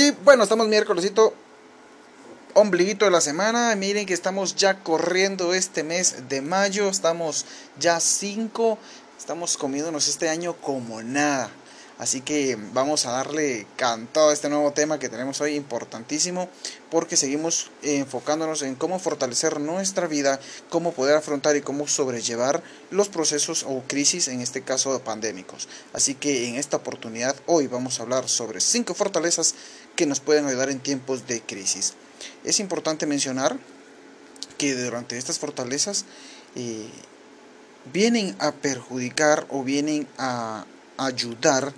Y bueno, estamos miércolesito, ombliguito de la semana. Miren que estamos ya corriendo este mes de mayo. Estamos ya 5. Estamos comiéndonos este año como nada. Así que vamos a darle cantado a este nuevo tema que tenemos hoy importantísimo porque seguimos enfocándonos en cómo fortalecer nuestra vida, cómo poder afrontar y cómo sobrellevar los procesos o crisis, en este caso pandémicos. Así que en esta oportunidad hoy vamos a hablar sobre cinco fortalezas que nos pueden ayudar en tiempos de crisis. Es importante mencionar que durante estas fortalezas eh, vienen a perjudicar o vienen a ayudar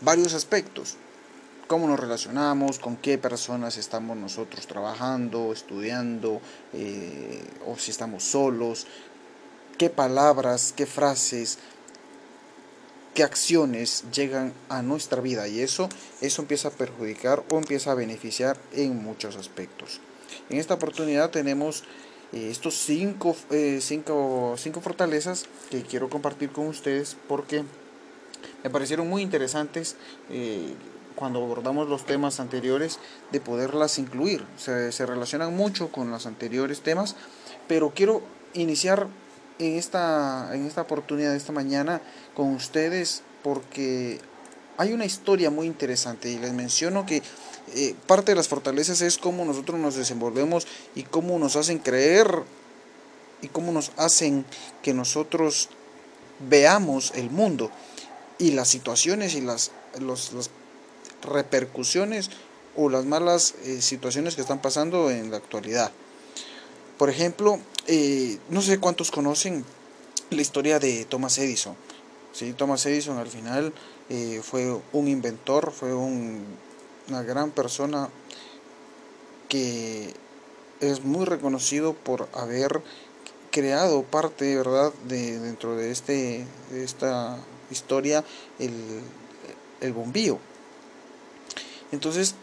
varios aspectos. Cómo nos relacionamos, con qué personas estamos nosotros trabajando, estudiando, eh, o si estamos solos, qué palabras, qué frases, qué acciones llegan a nuestra vida y eso, eso empieza a perjudicar o empieza a beneficiar en muchos aspectos. En esta oportunidad tenemos eh, estos cinco, eh, cinco, cinco fortalezas que quiero compartir con ustedes porque me parecieron muy interesantes eh, cuando abordamos los temas anteriores de poderlas incluir. Se, se, relacionan mucho con los anteriores temas, pero quiero iniciar en esta, en esta oportunidad de esta mañana con ustedes porque hay una historia muy interesante y les menciono que eh, parte de las fortalezas es cómo nosotros nos desenvolvemos y cómo nos hacen creer y cómo nos hacen que nosotros veamos el mundo y las situaciones y las, las repercusiones o las malas eh, situaciones que están pasando en la actualidad. Por ejemplo, eh, no sé cuántos conocen la historia de Thomas Edison. ¿sí? Thomas Edison al final eh, fue un inventor, fue un, una gran persona que es muy reconocido por haber creado parte verdad de dentro de este de esta historia el, el bombío. Entonces,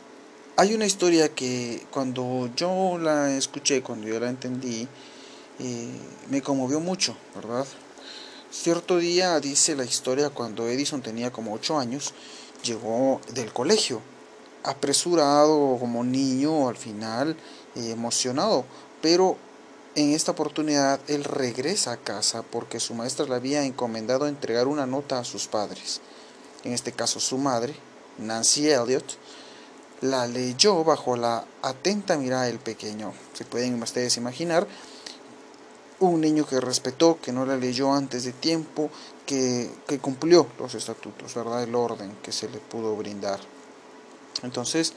hay una historia que cuando yo la escuché, cuando yo la entendí, eh, me conmovió mucho, ¿verdad? Cierto día dice la historia cuando Edison tenía como 8 años, llegó del colegio, apresurado como niño al final, emocionado, pero en esta oportunidad él regresa a casa porque su maestra le había encomendado entregar una nota a sus padres. En este caso su madre, Nancy Elliot, la leyó bajo la atenta mirada del pequeño. Se pueden ustedes imaginar un niño que respetó, que no la leyó antes de tiempo, que, que cumplió los estatutos, ¿verdad? El orden que se le pudo brindar. Entonces,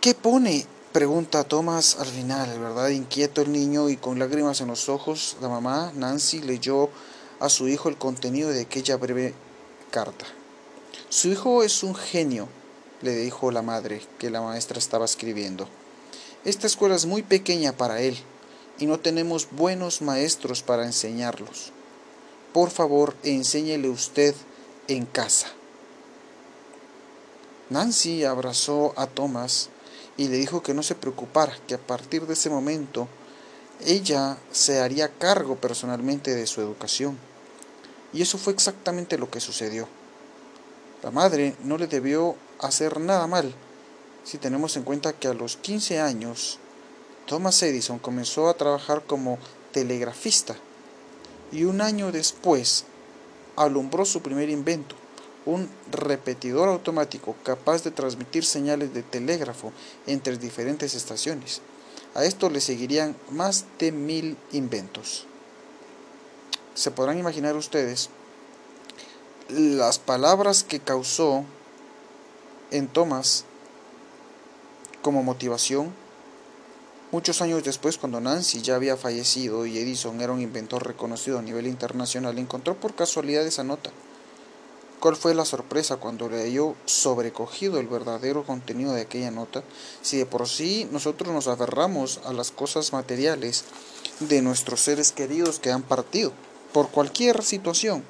¿qué pone Pregunta Thomas al final, ¿verdad? Inquieto el niño y con lágrimas en los ojos, la mamá, Nancy, leyó a su hijo el contenido de aquella breve carta. Su hijo es un genio, le dijo la madre que la maestra estaba escribiendo. Esta escuela es muy pequeña para él y no tenemos buenos maestros para enseñarlos. Por favor, enséñele usted en casa. Nancy abrazó a Thomas y le dijo que no se preocupara, que a partir de ese momento ella se haría cargo personalmente de su educación. Y eso fue exactamente lo que sucedió. La madre no le debió hacer nada mal, si tenemos en cuenta que a los 15 años Thomas Edison comenzó a trabajar como telegrafista y un año después alumbró su primer invento, un repetidor automático capaz de transmitir señales de telégrafo entre diferentes estaciones. A esto le seguirían más de mil inventos. Se podrán imaginar ustedes las palabras que causó en Thomas como motivación. Muchos años después, cuando Nancy ya había fallecido y Edison era un inventor reconocido a nivel internacional, encontró por casualidad esa nota. ¿Cuál fue la sorpresa cuando leyó sobrecogido el verdadero contenido de aquella nota? Si de por sí nosotros nos aferramos a las cosas materiales de nuestros seres queridos que han partido, por cualquier situación,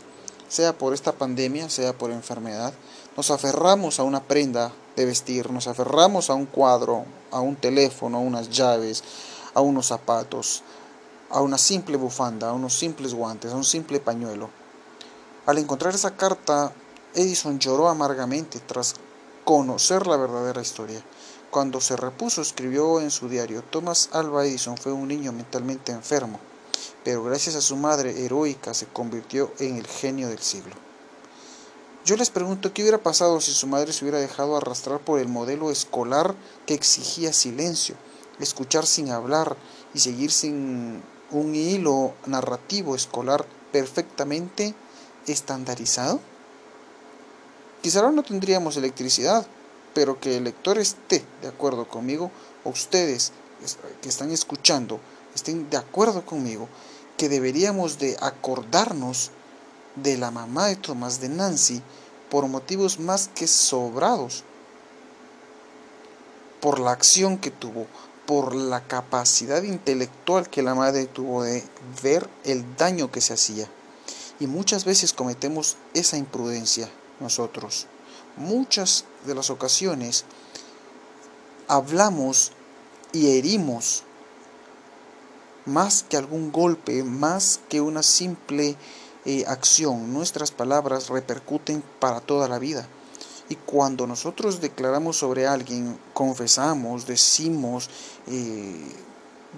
sea por esta pandemia, sea por enfermedad, nos aferramos a una prenda de vestir, nos aferramos a un cuadro, a un teléfono, a unas llaves, a unos zapatos, a una simple bufanda, a unos simples guantes, a un simple pañuelo. Al encontrar esa carta Edison lloró amargamente tras conocer la verdadera historia. Cuando se repuso, escribió en su diario, Thomas Alva Edison fue un niño mentalmente enfermo, pero gracias a su madre heroica se convirtió en el genio del siglo. Yo les pregunto qué hubiera pasado si su madre se hubiera dejado arrastrar por el modelo escolar que exigía silencio, escuchar sin hablar y seguir sin un hilo narrativo escolar perfectamente estandarizado. Quizá no tendríamos electricidad, pero que el lector esté de acuerdo conmigo, o ustedes que están escuchando estén de acuerdo conmigo, que deberíamos de acordarnos de la mamá de Tomás de Nancy por motivos más que sobrados, por la acción que tuvo, por la capacidad intelectual que la madre tuvo de ver el daño que se hacía. Y muchas veces cometemos esa imprudencia nosotros. Muchas de las ocasiones hablamos y herimos más que algún golpe, más que una simple eh, acción. Nuestras palabras repercuten para toda la vida. Y cuando nosotros declaramos sobre alguien, confesamos, decimos, eh,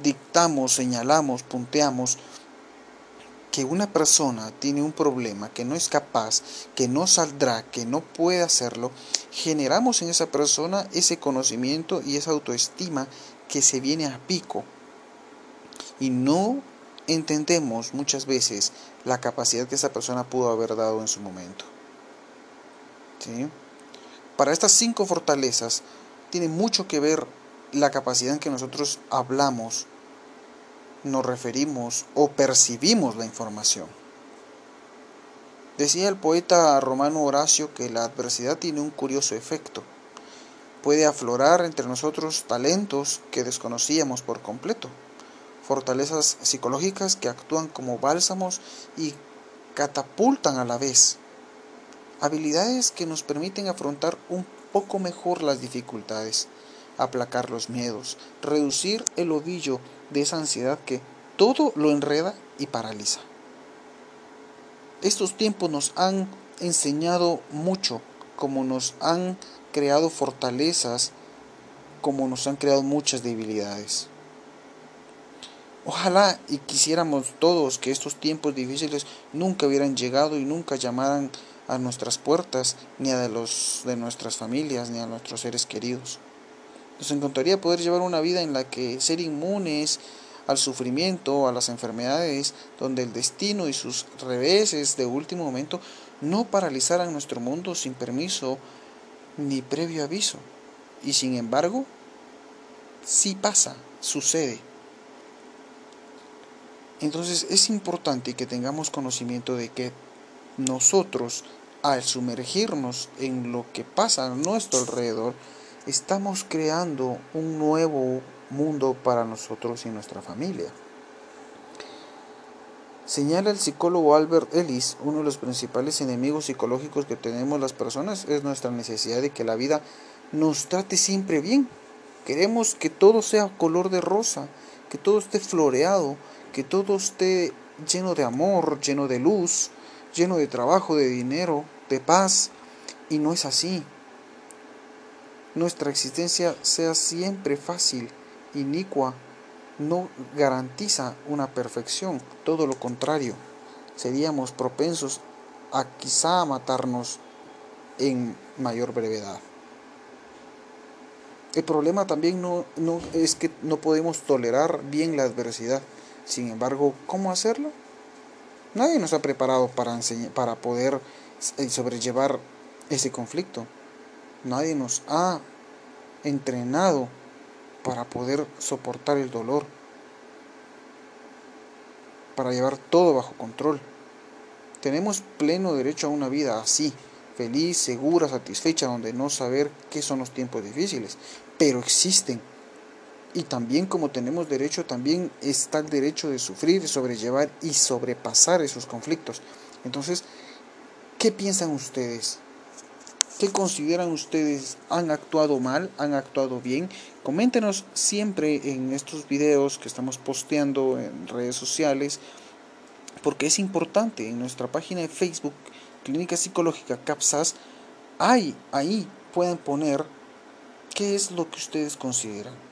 dictamos, señalamos, punteamos, que una persona tiene un problema, que no es capaz, que no saldrá, que no puede hacerlo, generamos en esa persona ese conocimiento y esa autoestima que se viene a pico. Y no entendemos muchas veces la capacidad que esa persona pudo haber dado en su momento. Para estas cinco fortalezas tiene mucho que ver la capacidad en que nosotros hablamos, nos referimos o percibimos la información. Decía el poeta romano Horacio que la adversidad tiene un curioso efecto. Puede aflorar entre nosotros talentos que desconocíamos por completo fortalezas psicológicas que actúan como bálsamos y catapultan a la vez, habilidades que nos permiten afrontar un poco mejor las dificultades, aplacar los miedos, reducir el ovillo de esa ansiedad que todo lo enreda y paraliza. Estos tiempos nos han enseñado mucho, como nos han creado fortalezas, como nos han creado muchas debilidades. Ojalá y quisiéramos todos que estos tiempos difíciles nunca hubieran llegado y nunca llamaran a nuestras puertas, ni a los de nuestras familias, ni a nuestros seres queridos. Nos encantaría poder llevar una vida en la que ser inmunes al sufrimiento, a las enfermedades, donde el destino y sus reveses de último momento no paralizaran nuestro mundo sin permiso ni previo aviso. Y sin embargo, sí pasa, sucede. Entonces es importante que tengamos conocimiento de que nosotros, al sumergirnos en lo que pasa a nuestro alrededor, estamos creando un nuevo mundo para nosotros y nuestra familia. Señala el psicólogo Albert Ellis, uno de los principales enemigos psicológicos que tenemos las personas es nuestra necesidad de que la vida nos trate siempre bien. Queremos que todo sea color de rosa, que todo esté floreado, que todo esté lleno de amor, lleno de luz, lleno de trabajo, de dinero, de paz, y no es así. Nuestra existencia sea siempre fácil, inicua, no garantiza una perfección, todo lo contrario, seríamos propensos a quizá matarnos en mayor brevedad. El problema también no, no, es que no podemos tolerar bien la adversidad. Sin embargo, ¿cómo hacerlo? Nadie nos ha preparado para, para poder eh, sobrellevar ese conflicto. Nadie nos ha entrenado para poder soportar el dolor, para llevar todo bajo control. Tenemos pleno derecho a una vida así, feliz, segura, satisfecha, donde no saber qué son los tiempos difíciles, pero existen y también como tenemos derecho, también está el derecho de sufrir, sobrellevar y sobrepasar esos conflictos. Entonces, ¿qué piensan ustedes? ¿Qué consideran ustedes? ¿Han actuado mal? ¿Han actuado bien? Coméntenos siempre en estos videos que estamos posteando en redes sociales, porque es importante en nuestra página de Facebook clínica psicológica CAPSAS, hay ahí pueden poner qué es lo que ustedes consideran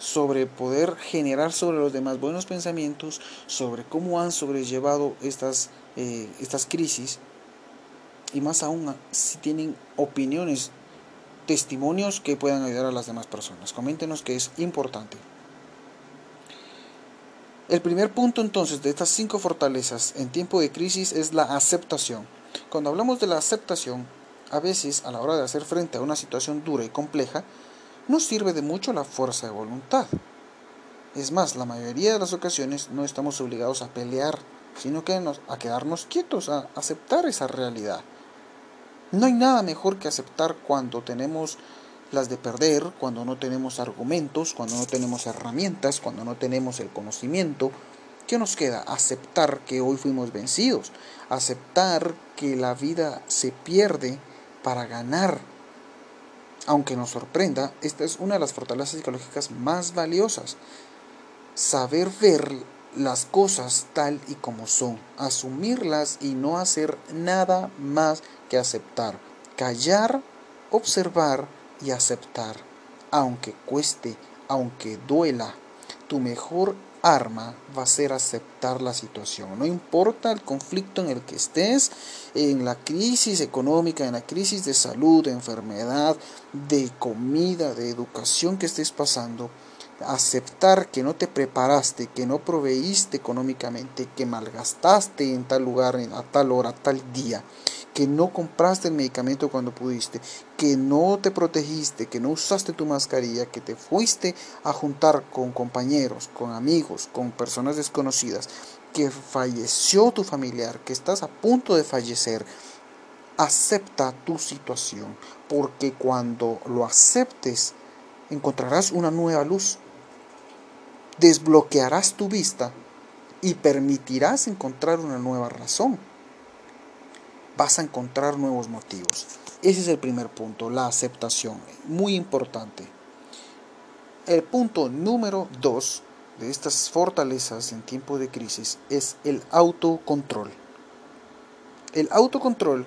sobre poder generar sobre los demás buenos pensamientos, sobre cómo han sobrellevado estas, eh, estas crisis y más aún si tienen opiniones, testimonios que puedan ayudar a las demás personas. Coméntenos que es importante. El primer punto entonces de estas cinco fortalezas en tiempo de crisis es la aceptación. Cuando hablamos de la aceptación, a veces a la hora de hacer frente a una situación dura y compleja, no sirve de mucho la fuerza de voluntad. Es más, la mayoría de las ocasiones no estamos obligados a pelear, sino que a quedarnos quietos, a aceptar esa realidad. No hay nada mejor que aceptar cuando tenemos las de perder, cuando no tenemos argumentos, cuando no tenemos herramientas, cuando no tenemos el conocimiento. ¿Qué nos queda? Aceptar que hoy fuimos vencidos, aceptar que la vida se pierde para ganar. Aunque nos sorprenda, esta es una de las fortalezas psicológicas más valiosas. Saber ver las cosas tal y como son, asumirlas y no hacer nada más que aceptar. Callar, observar, y aceptar, aunque cueste, aunque duela. Tu mejor arma va a ser aceptar la situación. No importa el conflicto en el que estés, en la crisis económica, en la crisis de salud, de enfermedad, de comida, de educación que estés pasando, aceptar que no te preparaste, que no proveíste económicamente, que malgastaste en tal lugar, a tal hora, tal día que no compraste el medicamento cuando pudiste, que no te protegiste, que no usaste tu mascarilla, que te fuiste a juntar con compañeros, con amigos, con personas desconocidas, que falleció tu familiar, que estás a punto de fallecer, acepta tu situación, porque cuando lo aceptes, encontrarás una nueva luz, desbloquearás tu vista y permitirás encontrar una nueva razón vas a encontrar nuevos motivos. Ese es el primer punto, la aceptación, muy importante. El punto número dos de estas fortalezas en tiempo de crisis es el autocontrol. El autocontrol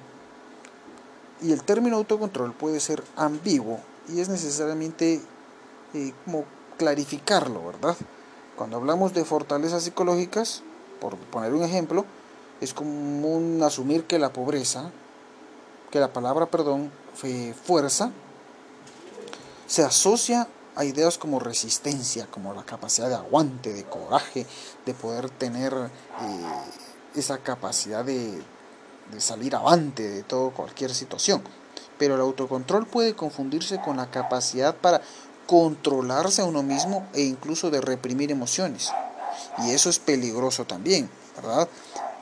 y el término autocontrol puede ser ambiguo y es necesariamente eh, como clarificarlo, ¿verdad? Cuando hablamos de fortalezas psicológicas, por poner un ejemplo, es común asumir que la pobreza, que la palabra, perdón, fuerza, se asocia a ideas como resistencia, como la capacidad de aguante, de coraje, de poder tener eh, esa capacidad de, de salir avante de todo cualquier situación. Pero el autocontrol puede confundirse con la capacidad para controlarse a uno mismo e incluso de reprimir emociones. Y eso es peligroso también, ¿verdad?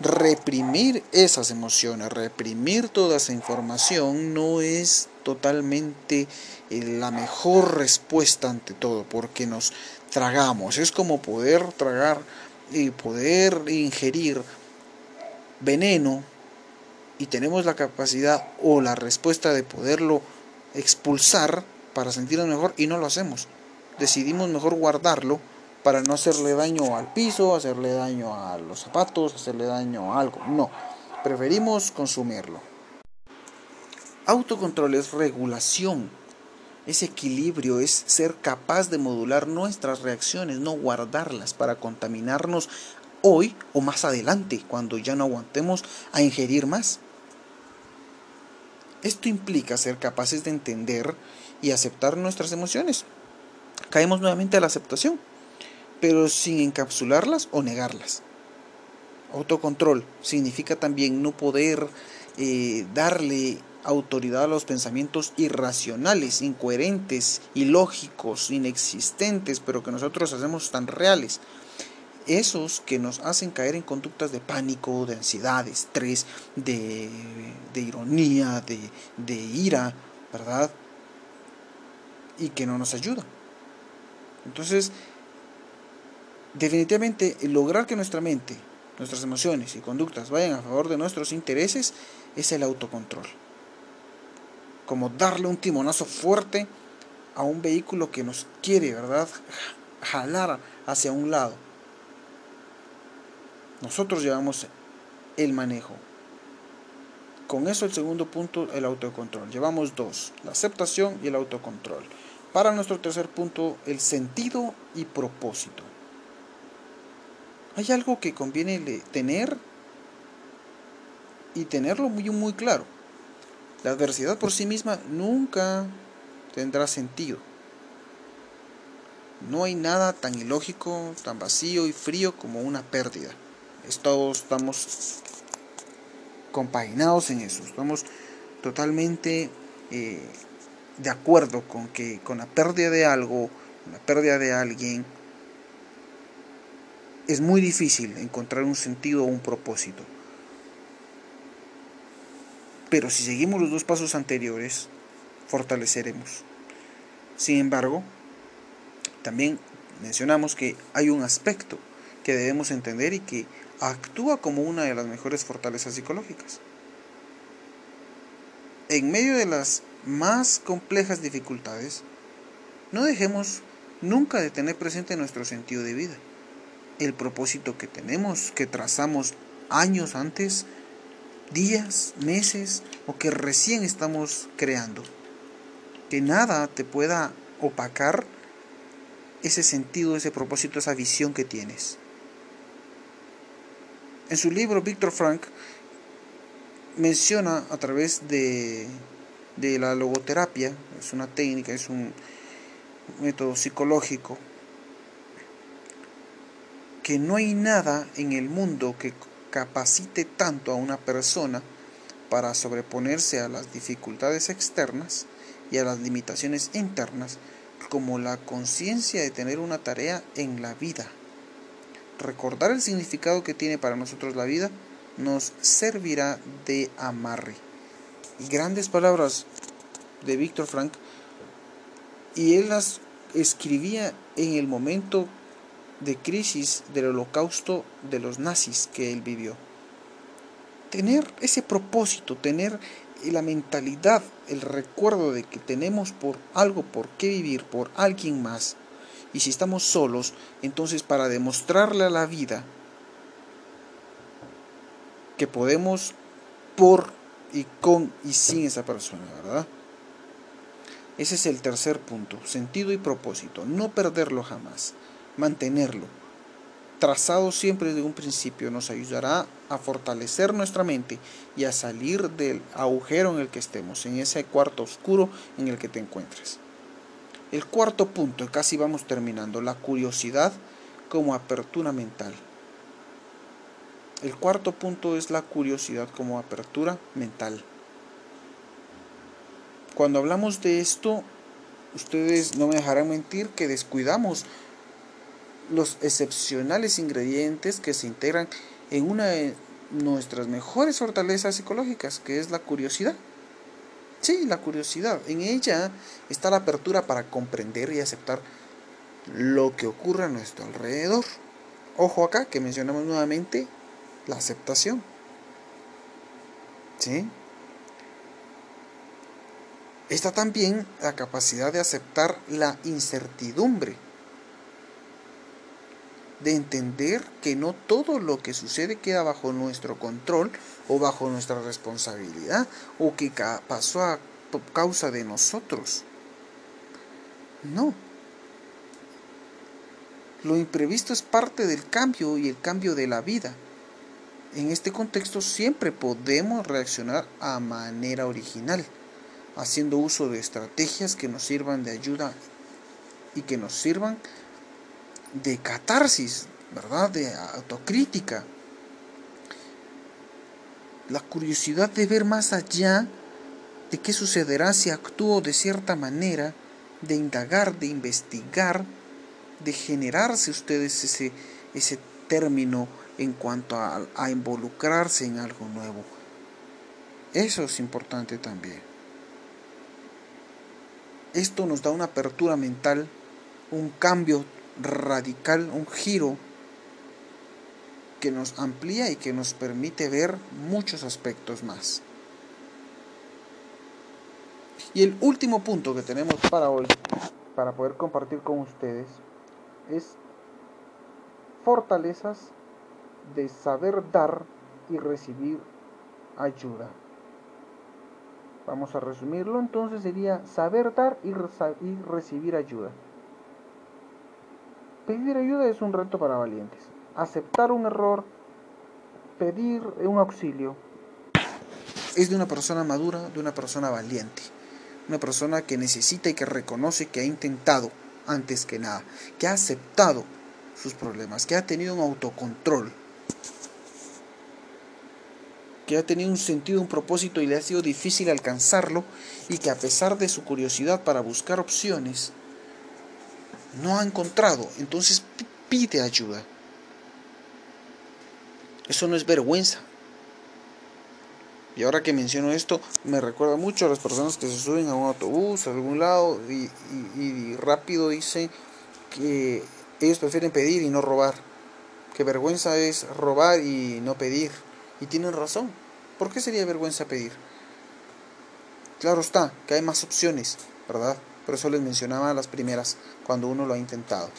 reprimir esas emociones, reprimir toda esa información no es totalmente eh, la mejor respuesta ante todo, porque nos tragamos. Es como poder tragar y poder ingerir veneno y tenemos la capacidad o la respuesta de poderlo expulsar para sentirnos mejor y no lo hacemos. Decidimos mejor guardarlo para no hacerle daño al piso, hacerle daño a los zapatos, hacerle daño a algo. No, preferimos consumirlo. Autocontrol es regulación, es equilibrio, es ser capaz de modular nuestras reacciones, no guardarlas para contaminarnos hoy o más adelante, cuando ya no aguantemos a ingerir más. Esto implica ser capaces de entender y aceptar nuestras emociones. Caemos nuevamente a la aceptación pero sin encapsularlas o negarlas. Autocontrol significa también no poder eh, darle autoridad a los pensamientos irracionales, incoherentes, ilógicos, inexistentes, pero que nosotros hacemos tan reales. Esos que nos hacen caer en conductas de pánico, de ansiedad, de estrés, de, ironía, de, de ira, ¿verdad? Y que no nos ayudan. Entonces, Definitivamente, lograr que nuestra mente, nuestras emociones y conductas vayan a favor de nuestros intereses es el autocontrol. Como darle un timonazo fuerte a un vehículo que nos quiere, ¿verdad? Jalar hacia un lado. Nosotros llevamos el manejo. con eso el segundo punto, el autocontrol. Llevamos dos, la aceptación y el autocontrol. Para nuestro tercer punto, el sentido y propósito. Hay algo que conviene tener y tenerlo muy, muy claro. La adversidad por sí misma nunca tendrá sentido. No hay nada tan ilógico, tan vacío y frío como una pérdida. Todos estamos compaginados en eso. Estamos totalmente eh, de acuerdo con que con la pérdida de algo, la pérdida de alguien, es muy difícil encontrar un sentido o un propósito. Pero si seguimos los dos pasos anteriores, fortaleceremos. Sin embargo, también mencionamos que hay un aspecto que debemos entender y que actúa como una de las mejores fortalezas psicológicas. En medio de las más complejas dificultades, no dejemos nunca de tener presente nuestro sentido de vida, el propósito que tenemos, que trazamos años antes, días, meses o que recién estamos creando. Que nada te pueda opacar ese sentido, ese propósito, esa visión que tienes. En su libro, Víctor Frank menciona a través de, de la logoterapia, es una técnica, es un método psicológico, que no hay nada en el mundo que capacite tanto a una persona para sobreponerse a las dificultades externas y a las limitaciones internas como la conciencia de tener una tarea en la vida recordar el significado que tiene para nosotros la vida nos servirá de amarre. grandes palabras de Víctor Frank y él las escribía en el momento de crisis del holocausto de los nazis que él vivió. Tener ese propósito, tener la mentalidad, el recuerdo de que tenemos por algo por qué vivir, por alguien más, y si estamos solos, entonces para demostrarle a la vida que podemos por y con y sin esa persona, ¿verdad? Ese es el tercer punto, sentido y propósito, no perderlo jamás, mantenerlo. Trazado siempre desde un principio nos ayudará a fortalecer nuestra mente y a salir del agujero en el que estemos, en ese cuarto oscuro en el que te encuentres. El cuarto punto, casi vamos terminando, la curiosidad como apertura mental. El cuarto punto es la curiosidad como apertura mental. Cuando hablamos de esto, ustedes no me dejarán mentir que descuidamos los excepcionales ingredientes que se integran en una de nuestras mejores fortalezas psicológicas, que es la curiosidad. Sí, la curiosidad. En ella está la apertura para comprender y aceptar lo que ocurre a nuestro alrededor. Ojo acá que mencionamos nuevamente la aceptación. ¿Sí? Está también la capacidad de aceptar la incertidumbre, de entender que no todo lo que sucede queda bajo nuestro control o bajo nuestra responsabilidad o que pasó a causa de nosotros. No. Lo imprevisto es parte del cambio y el cambio de la vida. En este contexto siempre podemos reaccionar a manera original, haciendo uso de estrategias que nos sirvan de ayuda y que nos sirvan de catarsis, ¿verdad? De autocrítica la curiosidad de ver más allá de qué sucederá si actúo de cierta manera, de indagar, de investigar, de generarse ustedes ese, ese término en cuanto a, a involucrarse en algo nuevo. Eso es importante también. Esto nos da una apertura mental, un cambio radical, un giro que nos amplía y que nos permite ver muchos aspectos más. Y el último punto que tenemos para hoy, para poder compartir con ustedes, es fortalezas de saber dar y recibir ayuda. vamos a resumirlo, entonces sería saber dar y, recibir ayuda. Pedir ayuda es un reto para valientes. Aceptar un error, pedir un auxilio, es de una persona madura, de una persona valiente, una persona que necesita y que reconoce que ha intentado antes que nada, que ha aceptado sus problemas, que ha tenido un autocontrol, que ha tenido un sentido, un propósito y le ha sido difícil alcanzarlo y que a pesar de su curiosidad para buscar opciones, no ha encontrado, entonces pide ayuda. Eso no es vergüenza. Y ahora que menciono esto, me recuerda mucho a las personas que se suben a un autobús, a algún lado, y, rápido dicen que ellos prefieren pedir y no robar. Que vergüenza es robar y no pedir. Y tienen razón. ¿Por qué sería vergüenza pedir? Claro está, que hay más opciones, ¿verdad? Por eso les mencionaba las primeras, cuando uno lo ha intentado.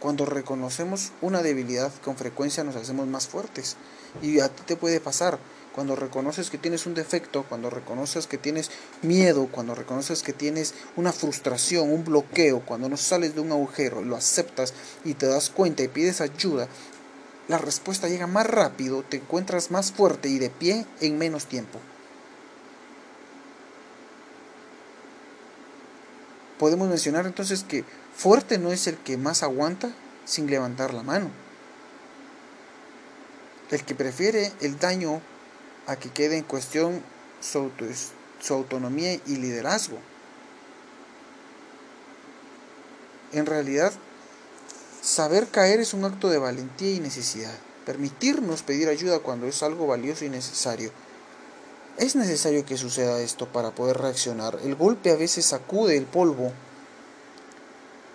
Cuando reconocemos una debilidad, con frecuencia nos hacemos más fuertes. Y a ti te puede pasar cuando reconoces que tienes un defecto, cuando reconoces que tienes miedo, cuando reconoces que tienes una frustración, un bloqueo, cuando no sales de un agujero, lo aceptas y te das cuenta y pides ayuda, la respuesta llega más rápido, te encuentras más fuerte y de pie en menos tiempo. Podemos mencionar entonces que fuerte no es el que más aguanta sin levantar la mano. El que prefiere el daño a que quede en cuestión su, su autonomía y liderazgo. En realidad, saber caer es un acto de valentía y necesidad. Permitirnos pedir ayuda cuando es algo valioso y necesario. Es necesario que suceda esto para poder reaccionar. El golpe a veces sacude el polvo,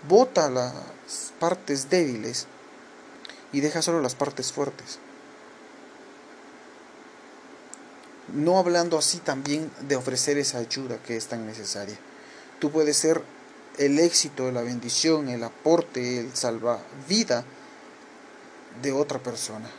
bota las partes débiles y deja solo las partes fuertes. no hablando así también de ofrecer esa ayuda que es tan necesaria. Tú puedes ser el éxito, la bendición, el aporte, el salvavida de otra persona.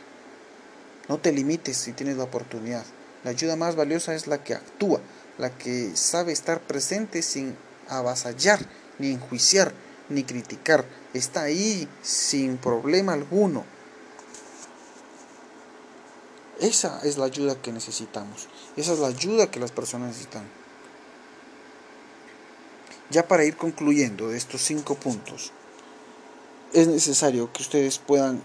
No te limites si tienes la oportunidad. La ayuda más valiosa es la que actúa, la que sabe estar presente sin avasallar, ni enjuiciar, ni criticar. Está ahí sin problema alguno esa es la ayuda que necesitamos. Esa es la ayuda que las personas necesitan. Ya para ir concluyendo de estos cinco puntos, es necesario que ustedes puedan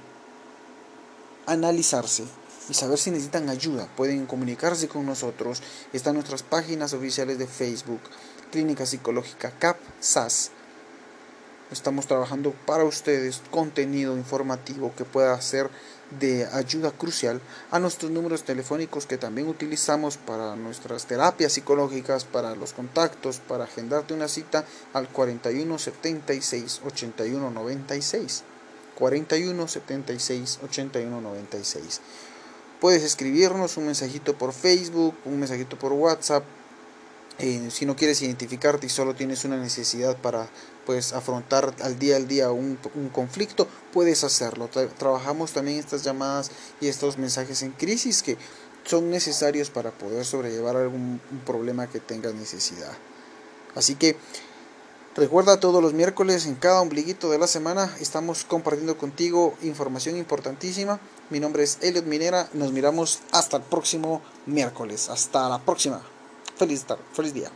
analizarse y saber si necesitan ayuda. Pueden comunicarse con nosotros. Están nuestras páginas oficiales de Facebook, Clínica Psicológica CAP, SAS. Estamos trabajando para ustedes contenido informativo que pueda ser de ayuda crucial a nuestros números telefónicos que también utilizamos para nuestras terapias psicológicas, para los contactos, para agendarte una cita al 41 76 81 96. 41 76 81 96. Puedes escribirnos un mensajito por Facebook, un mensajito por WhatsApp, eh, si no quieres identificarte y solo tienes una necesidad para pues afrontar al día al día un, conflicto, puedes hacerlo. trabajamos también estas llamadas y estos mensajes en crisis que son necesarios para poder sobrellevar algún problema que tengas necesidad. Así que recuerda todos los miércoles en cada ombliguito de la semana estamos compartiendo contigo información importantísima. Mi nombre es Elliot Minera. Nos miramos hasta el próximo miércoles. Hasta la próxima. Feliz tarde, feliz día.